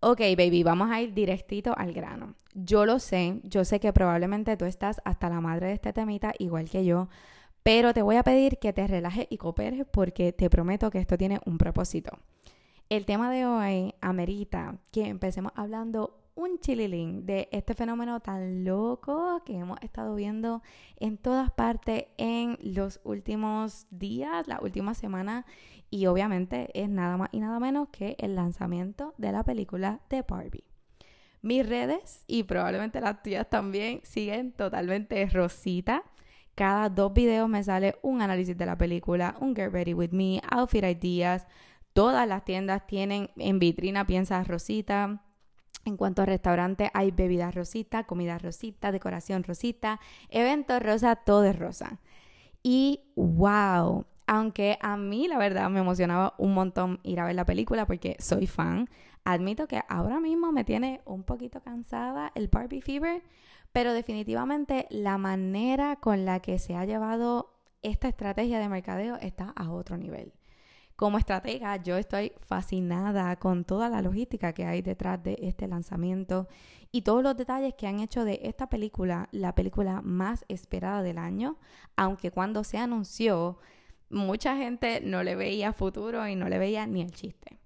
Ok, baby, vamos a ir directito al grano. Yo lo sé, yo sé que probablemente tú estás hasta la madre de este temita, igual que yo, pero te voy a pedir que te relajes y cooperes porque te prometo que esto tiene un propósito. El tema de hoy amerita que empecemos hablando un chililín de este fenómeno tan loco que hemos estado viendo en todas partes en los últimos días, la última semana y obviamente es nada más y nada menos que el lanzamiento de la película de Barbie. Mis redes y probablemente las tuyas también siguen totalmente rosita. Cada dos videos me sale un análisis de la película, un Get Ready With Me, Outfit Ideas. Todas las tiendas tienen en vitrina piensas rosita. En cuanto a restaurantes, hay bebidas rosita, comida rosita, decoración rosita, eventos rosa, todo es rosa. Y wow, aunque a mí la verdad me emocionaba un montón ir a ver la película porque soy fan, admito que ahora mismo me tiene un poquito cansada el Barbie Fever, pero definitivamente la manera con la que se ha llevado esta estrategia de mercadeo está a otro nivel. Como estratega, yo estoy fascinada con toda la logística que hay detrás de este lanzamiento y todos los detalles que han hecho de esta película la película más esperada del año, aunque cuando se anunció mucha gente no le veía futuro y no le veía ni el chiste.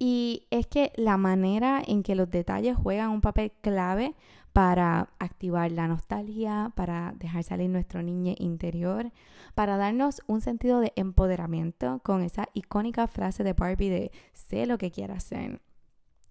Y es que la manera en que los detalles juegan un papel clave para activar la nostalgia, para dejar salir nuestro niño interior, para darnos un sentido de empoderamiento con esa icónica frase de Barbie de sé lo que quieras ser.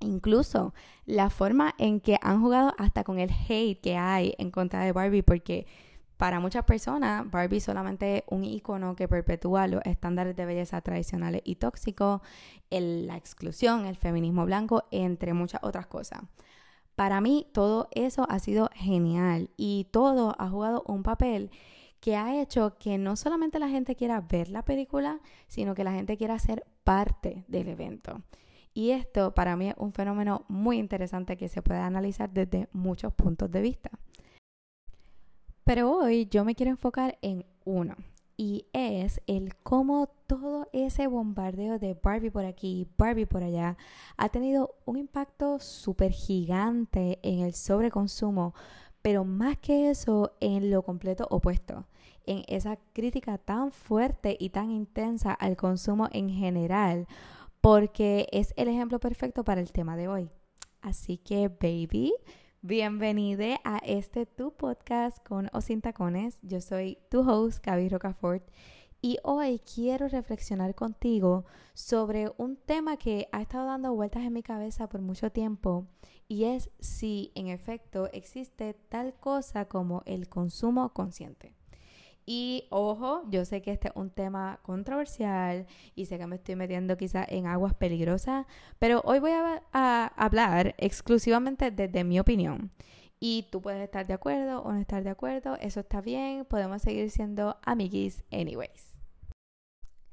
Incluso la forma en que han jugado hasta con el hate que hay en contra de Barbie, porque para muchas personas, Barbie es solamente un icono que perpetúa los estándares de belleza tradicionales y tóxicos, la exclusión, el feminismo blanco, entre muchas otras cosas. Para mí, todo eso ha sido genial y todo ha jugado un papel que ha hecho que no solamente la gente quiera ver la película, sino que la gente quiera ser parte del evento. Y esto para mí es un fenómeno muy interesante que se puede analizar desde muchos puntos de vista. Pero hoy yo me quiero enfocar en uno. Y es el cómo todo ese bombardeo de Barbie por aquí, Barbie por allá, ha tenido un impacto súper gigante en el sobreconsumo, pero más que eso, en lo completo opuesto, en esa crítica tan fuerte y tan intensa al consumo en general, porque es el ejemplo perfecto para el tema de hoy. Así que, baby, Bienvenida a este tu podcast con o sin tacones. Yo soy tu host, Gaby Rocafort, y hoy quiero reflexionar contigo sobre un tema que ha estado dando vueltas en mi cabeza por mucho tiempo y es si en efecto existe tal cosa como el consumo consciente. Y ojo, yo sé que este es un tema controversial y sé que me estoy metiendo quizás en aguas peligrosas, pero hoy voy a, hablar exclusivamente desde mi opinión. Y tú puedes estar de acuerdo o no estar de acuerdo, eso está bien, podemos seguir siendo amiguis anyways.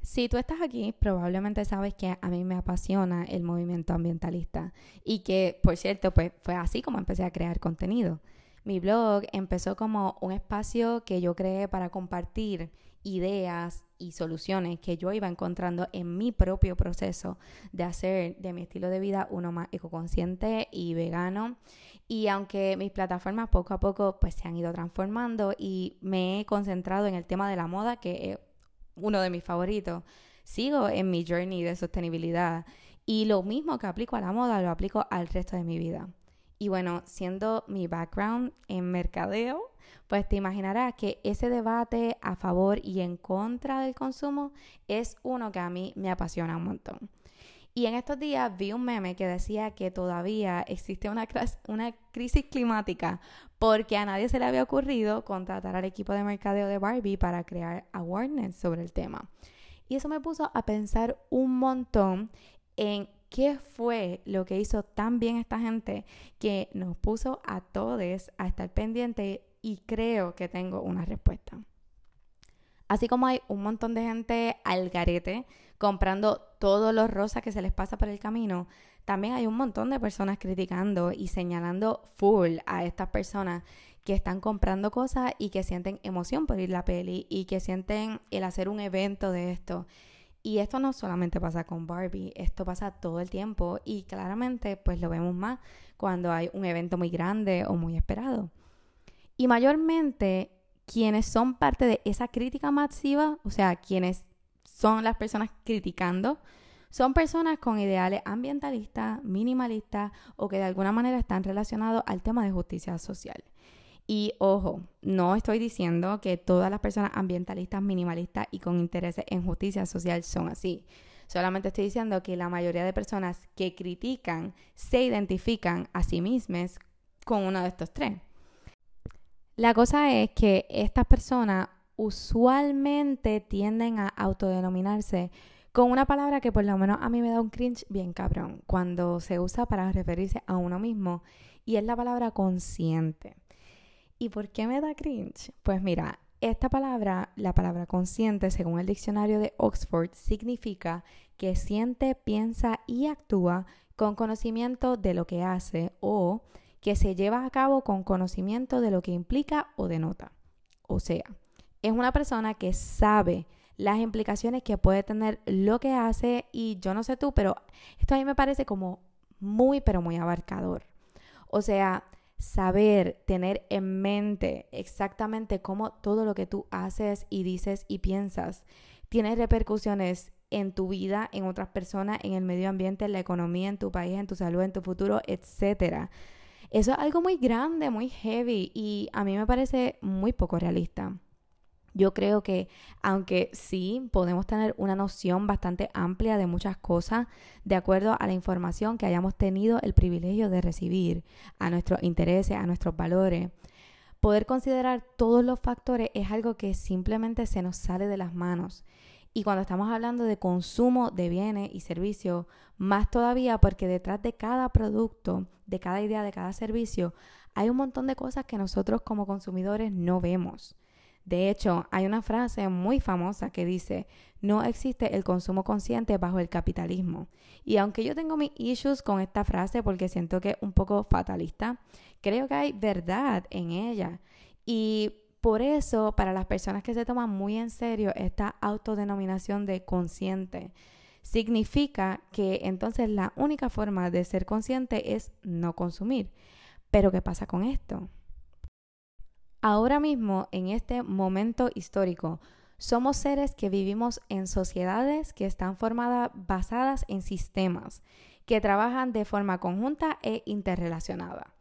Si tú estás aquí, probablemente sabes que a mí me apasiona el movimiento ambientalista y que, por cierto, pues fue así como empecé a crear contenido. Mi blog empezó como un espacio que yo creé para compartir ideas y soluciones que yo iba encontrando en mi propio proceso de hacer de mi estilo de vida uno más ecoconsciente y vegano. Y aunque mis plataformas poco a poco pues se han ido transformando y me he concentrado en el tema de la moda, que es uno de mis favoritos, sigo en mi journey de sostenibilidad y lo mismo que aplico a la moda lo aplico al resto de mi vida. Y bueno, siendo mi background en mercadeo, pues te imaginarás que ese debate a favor y en contra del consumo es uno que a mí me apasiona un montón. Y en estos días vi un meme que decía que todavía existe una, crisis climática porque a nadie se le había ocurrido contratar al equipo de mercadeo de Barbie para crear awareness sobre el tema. Y eso me puso a pensar un montón en ¿Qué fue lo que hizo tan bien esta gente que nos puso a todos a estar pendientes? Y creo que tengo una respuesta. Así como hay un montón de gente al garete comprando todos los rosas que se les pasa por el camino, también hay un montón de personas criticando y señalando full a estas personas que están comprando cosas y que sienten emoción por ir la peli y que sienten el hacer un evento de esto Y esto no solamente pasa con Barbie, esto pasa todo el tiempo y claramente pues lo vemos más cuando hay un evento muy grande o muy esperado. Y mayormente quienes son parte de esa crítica masiva, o sea, quienes son las personas criticando, son personas con ideales ambientalistas, minimalistas o que de alguna manera están relacionados al tema de justicia social. Y ojo, no estoy diciendo que todas las personas ambientalistas, minimalistas y con intereses en justicia social son así. Solamente estoy diciendo que la mayoría de personas que critican se identifican a sí mismas con uno de estos tres. La cosa es que estas personas usualmente tienden a autodenominarse con una palabra que por lo menos a mí me da un cringe bien cabrón cuando se usa para referirse a uno mismo y es la palabra consciente. ¿Y por qué me da cringe? Pues mira, esta palabra, la palabra consciente, según el diccionario de Oxford, significa que siente, piensa y actúa con conocimiento de lo que hace o que se lleva a cabo con conocimiento de lo que implica o denota. O sea, es una persona que sabe las implicaciones que puede tener lo que hace y yo no sé tú, pero esto a mí me parece como muy, pero muy abarcador. O sea, saber, tener en mente exactamente cómo todo lo que tú haces y dices y piensas tiene repercusiones en tu vida, en otras personas, en el medio ambiente, en la economía, en tu país, en tu salud, en tu futuro, etcétera. Eso es algo muy grande, muy heavy y a mí me parece muy poco realista. Yo creo que aunque sí podemos tener una noción bastante amplia de muchas cosas, de acuerdo a la información que hayamos tenido el privilegio de recibir, a nuestros intereses, a nuestros valores, poder considerar todos los factores es algo que simplemente se nos sale de las manos. Y cuando estamos hablando de consumo de bienes y servicios, más todavía porque detrás de cada producto, de cada idea, de cada servicio, hay un montón de cosas que nosotros como consumidores no vemos. De hecho, hay una frase muy famosa que dice, no existe el consumo consciente bajo el capitalismo. Y aunque yo tengo mis issues con esta frase porque siento que es un poco fatalista, creo que hay verdad en ella. Y por eso, para las personas que se toman muy en serio esta autodenominación de consciente, significa que entonces la única forma de ser consciente es no consumir. Pero ¿qué pasa con esto? Ahora mismo, en este momento histórico, somos seres que vivimos en sociedades que están formadas basadas en sistemas que trabajan de forma conjunta e interrelacionada.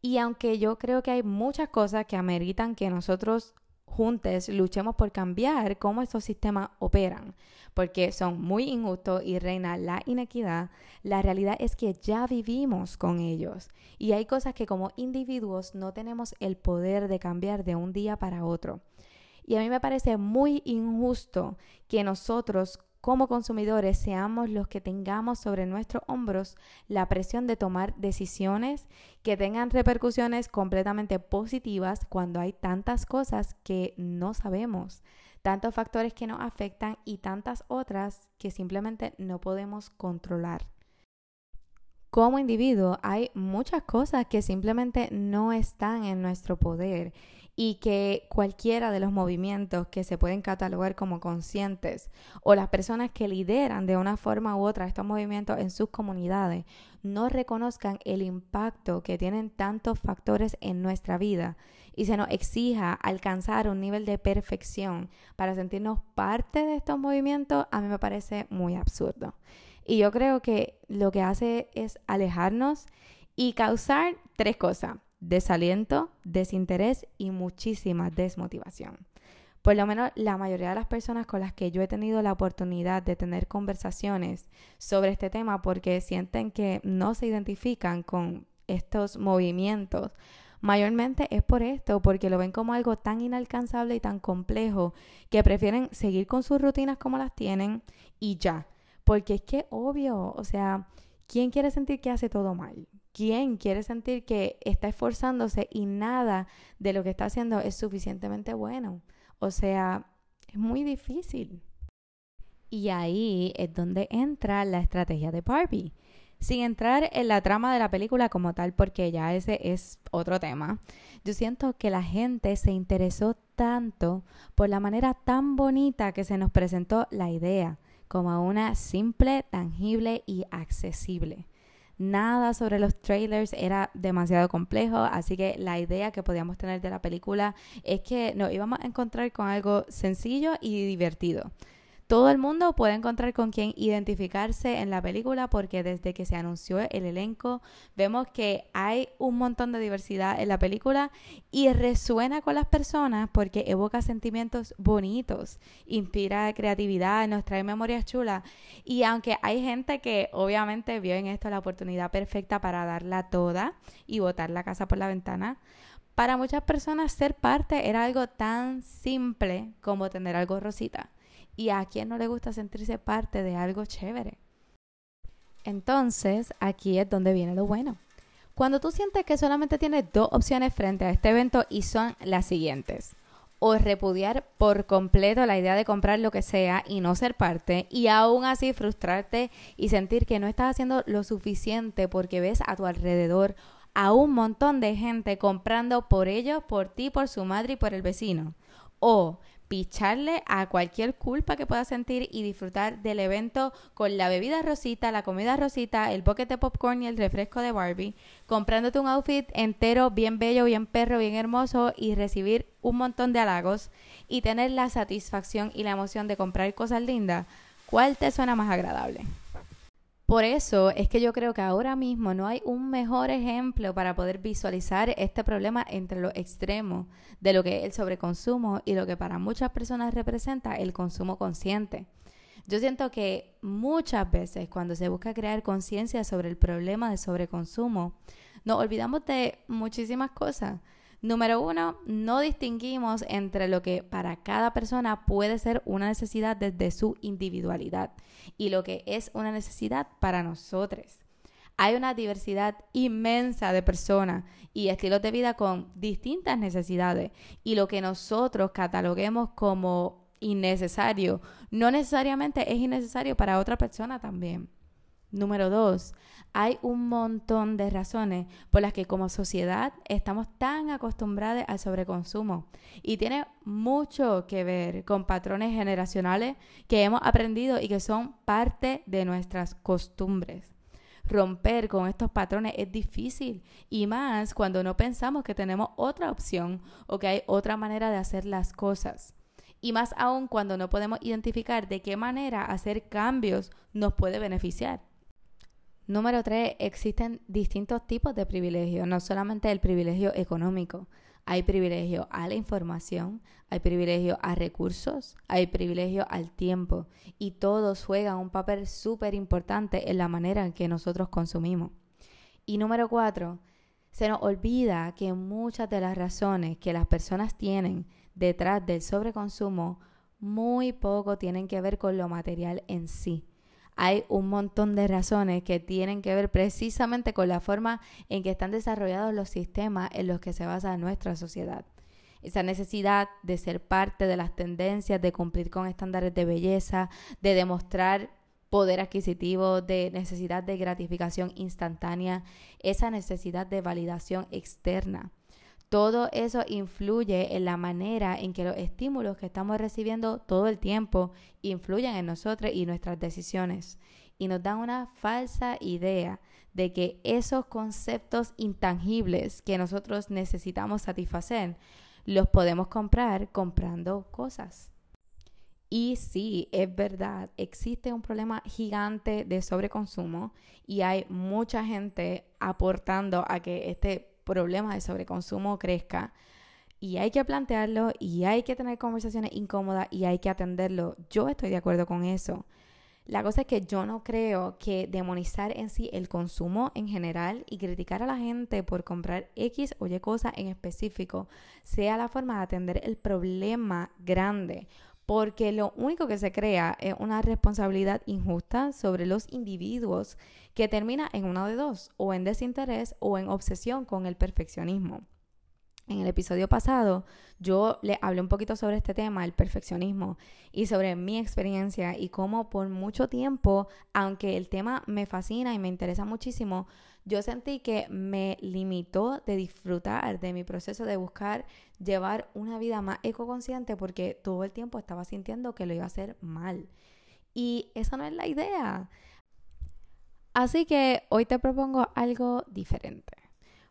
Y aunque yo creo que hay muchas cosas que ameritan que nosotros juntos luchemos por cambiar cómo estos sistemas operan, porque son muy injustos y reina la inequidad, la realidad es que ya vivimos con ellos y hay cosas que como individuos no tenemos el poder de cambiar de un día para otro. Y a mí me parece muy injusto que nosotros como consumidores seamos los que tengamos sobre nuestros hombros la presión de tomar decisiones que tengan repercusiones completamente positivas cuando hay tantas cosas que no sabemos, tantos factores que nos afectan y tantas otras que simplemente no podemos controlar. Como individuo hay muchas cosas que simplemente no están en nuestro poder y que cualquiera de los movimientos que se pueden catalogar como conscientes o las personas que lideran de una forma u otra estos movimientos en sus comunidades no reconozcan el impacto que tienen tantos factores en nuestra vida y se nos exija alcanzar un nivel de perfección para sentirnos parte de estos movimientos, a mí me parece muy absurdo. Y yo creo que lo que hace es alejarnos y causar tres cosas desaliento, desinterés y muchísima desmotivación. Por lo menos la mayoría de las personas con las que yo he tenido la oportunidad de tener conversaciones sobre este tema porque sienten que no se identifican con estos movimientos, mayormente es por esto, porque lo ven como algo tan inalcanzable y tan complejo que prefieren seguir con sus rutinas como las tienen y ya. Porque es que obvio, o sea, ¿quién quiere sentir que hace todo mal? ¿Quién quiere sentir que está esforzándose y nada de lo que está haciendo es suficientemente bueno? O sea, es muy difícil. Y ahí es donde entra la estrategia de Barbie. Sin entrar en la trama de la película como tal, porque ya ese es otro tema, yo siento que la gente se interesó tanto por la manera tan bonita que se nos presentó la idea como una simple, tangible y accesible. Nada sobre los trailers era demasiado complejo, así que la idea que podíamos tener de la película es que nos íbamos a encontrar con algo sencillo y divertido. Todo el mundo puede encontrar con quién identificarse en la película porque desde que se anunció el elenco vemos que hay un montón de diversidad en la película y resuena con las personas porque evoca sentimientos bonitos, inspira creatividad, nos trae memorias chulas. Y aunque hay gente que obviamente vio en esto la oportunidad perfecta para darla toda y botar la casa por la ventana, para muchas personas ser parte era algo tan simple como tener algo rosita y a quien no le gusta sentirse parte de algo chévere. Entonces, aquí es donde viene lo bueno. Cuando tú sientes que solamente tienes dos opciones frente a este evento y son las siguientes. O repudiar por completo la idea de comprar lo que sea y no ser parte y aún así frustrarte y sentir que no estás haciendo lo suficiente porque ves a tu alrededor a un montón de gente comprando por ellos, por ti, por su madre y por el vecino. O picharle a cualquier culpa que puedas sentir y disfrutar del evento con la bebida rosita, la comida rosita, el bucket de popcorn y el refresco de Barbie, comprándote un outfit entero bien bello, bien perro, bien hermoso y recibir un montón de halagos y tener la satisfacción y la emoción de comprar cosas lindas, ¿cuál te suena más agradable? Por eso es que yo creo que ahora mismo no hay un mejor ejemplo para poder visualizar este problema entre los extremos de lo que es el sobreconsumo y lo que para muchas personas representa el consumo consciente. Yo siento que muchas veces cuando se busca crear conciencia sobre el problema de sobreconsumo, nos olvidamos de muchísimas cosas. Número uno, no distinguimos entre lo que para cada persona puede ser una necesidad desde su individualidad y lo que es una necesidad para nosotros. Hay una diversidad inmensa de personas y estilos de vida con distintas necesidades y lo que nosotros cataloguemos como innecesario no necesariamente es innecesario para otra persona también. Número dos, hay un montón de razones por las que como sociedad estamos tan acostumbrados al sobreconsumo y tiene mucho que ver con patrones generacionales que hemos aprendido y que son parte de nuestras costumbres. Romper con estos patrones es difícil y más cuando no pensamos que tenemos otra opción o que hay otra manera de hacer las cosas. Y más aún cuando no podemos identificar de qué manera hacer cambios nos puede beneficiar. Número tres, existen distintos tipos de privilegios, no solamente el privilegio económico. Hay privilegio a la información, hay privilegio a recursos, hay privilegio al tiempo y todos juegan un papel súper importante en la manera en que nosotros consumimos. Y número cuatro, se nos olvida que muchas de las razones que las personas tienen detrás del sobreconsumo muy poco tienen que ver con lo material en sí hay un montón de razones que tienen que ver precisamente con la forma en que están desarrollados los sistemas en los que se basa nuestra sociedad. Esa necesidad de ser parte de las tendencias, de cumplir con estándares de belleza, de demostrar poder adquisitivo, de necesidad de gratificación instantánea, esa necesidad de validación externa. Todo eso influye en la manera en que los estímulos que estamos recibiendo todo el tiempo influyen en nosotros y nuestras decisiones. Y nos dan una falsa idea de que esos conceptos intangibles que nosotros necesitamos satisfacer, los podemos comprar comprando cosas. Y sí, es verdad, existe un problema gigante de sobreconsumo y hay mucha gente aportando a que este problema de sobreconsumo crezca. Y hay que plantearlo y hay que tener conversaciones incómodas y hay que atenderlo. Yo estoy de acuerdo con eso. La cosa es que yo no creo que demonizar en sí el consumo en general y criticar a la gente por comprar X o Y cosas en específico sea la forma de atender el problema grande porque lo único que se crea es una responsabilidad injusta sobre los individuos que termina en uno de dos, o en desinterés o en obsesión con el perfeccionismo. En el episodio pasado yo le hablé un poquito sobre este tema, el perfeccionismo, y sobre mi experiencia y cómo por mucho tiempo, aunque el tema me fascina y me interesa muchísimo, yo sentí que me limitó de disfrutar de mi proceso de buscar llevar una vida más ecoconsciente porque todo el tiempo estaba sintiendo que lo iba a hacer mal. Y esa no es la idea. Así que hoy te propongo algo diferente.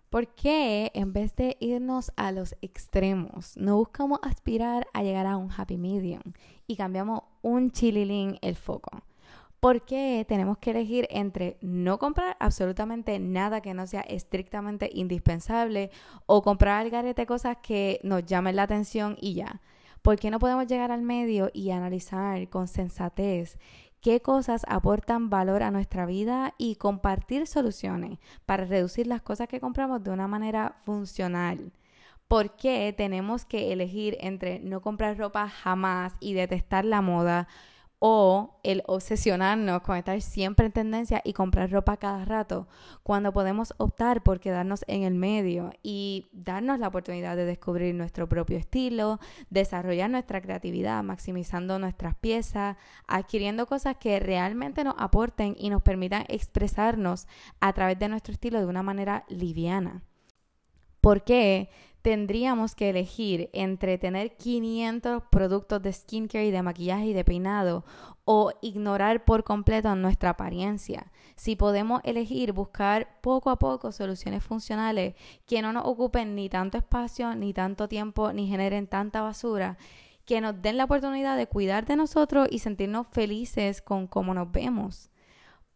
¿Por qué en vez de irnos a los extremos, no buscamos aspirar a llegar a un happy medium y cambiamos un chililín el foco? ¿Por qué tenemos que elegir entre no comprar absolutamente nada que no sea estrictamente indispensable o comprar al garete cosas que nos llamen la atención y ya? ¿Por qué no podemos llegar al medio y analizar con sensatez qué cosas aportan valor a nuestra vida y compartir soluciones para reducir las cosas que compramos de una manera funcional. ¿Por qué tenemos que elegir entre no comprar ropa jamás y detestar la moda o el obsesionarnos con estar siempre en tendencia y comprar ropa cada rato, cuando podemos optar por quedarnos en el medio y darnos la oportunidad de descubrir nuestro propio estilo, desarrollar nuestra creatividad, maximizando nuestras piezas, adquiriendo cosas que realmente nos aporten y nos permitan expresarnos a través de nuestro estilo de una manera liviana. ¿Por qué tendríamos que elegir entre tener 500 productos de skincare y de maquillaje y de peinado o ignorar por completo nuestra apariencia. Si podemos elegir buscar poco a poco soluciones funcionales que no nos ocupen ni tanto espacio, ni tanto tiempo, ni generen tanta basura, que nos den la oportunidad de cuidar de nosotros y sentirnos felices con cómo nos vemos.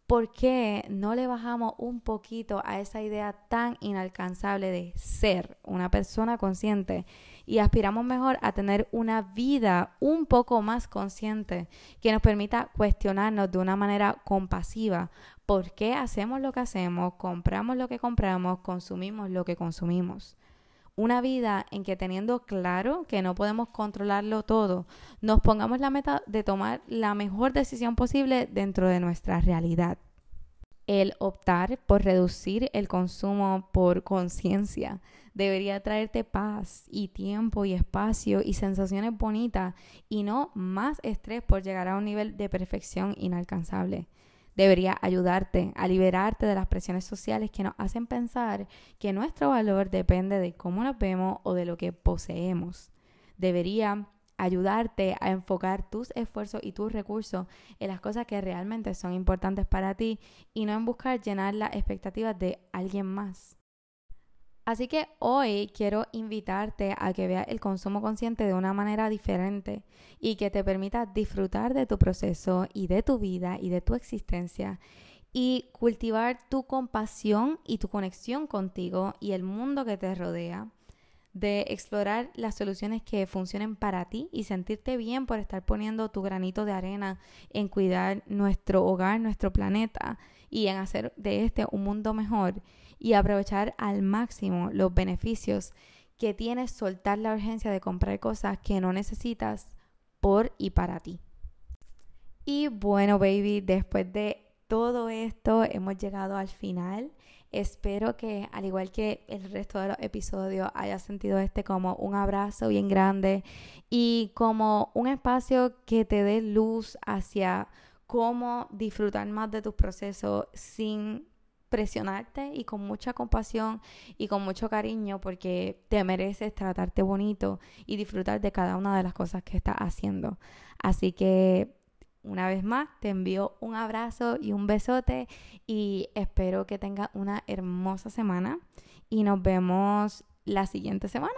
¿Por qué no le bajamos un poquito a esa idea tan inalcanzable de ser una persona consciente y aspiramos mejor a tener una vida un poco más consciente que nos permita cuestionarnos de una manera compasiva por qué hacemos lo que hacemos, compramos lo que compramos, consumimos lo que consumimos? Una vida en que teniendo claro que no podemos controlarlo todo, nos pongamos la meta de tomar la mejor decisión posible dentro de nuestra realidad. El optar por reducir el consumo por conciencia debería traerte paz y tiempo y espacio y sensaciones bonitas y no más estrés por llegar a un nivel de perfección inalcanzable debería ayudarte a liberarte de las presiones sociales que nos hacen pensar que nuestro valor depende de cómo nos vemos o de lo que poseemos. Debería ayudarte a enfocar tus esfuerzos y tus recursos en las cosas que realmente son importantes para ti y no en buscar llenar las expectativas de alguien más. Así que hoy quiero invitarte a que veas el consumo consciente de una manera diferente y que te permita disfrutar de tu proceso y de tu vida y de tu existencia y cultivar tu compasión y tu conexión contigo y el mundo que te rodea, de explorar las soluciones que funcionen para ti y sentirte bien por estar poniendo tu granito de arena en cuidar nuestro hogar, nuestro planeta y en hacer de este un mundo mejor y aprovechar al máximo los beneficios que tiene soltar la urgencia de comprar cosas que no necesitas por y para ti. Y bueno, baby, después de todo esto hemos llegado al final. Espero que, al igual que el resto de los episodios, hayas sentido este como un abrazo bien grande y como un espacio que te dé luz hacia cómo disfrutar más de tus procesos sin presionarte y con mucha compasión y con mucho cariño porque te mereces tratarte bonito y disfrutar de cada una de las cosas que estás haciendo. Así que una vez más te envío un abrazo y un besote y espero que tengas una hermosa semana y nos vemos la siguiente semana.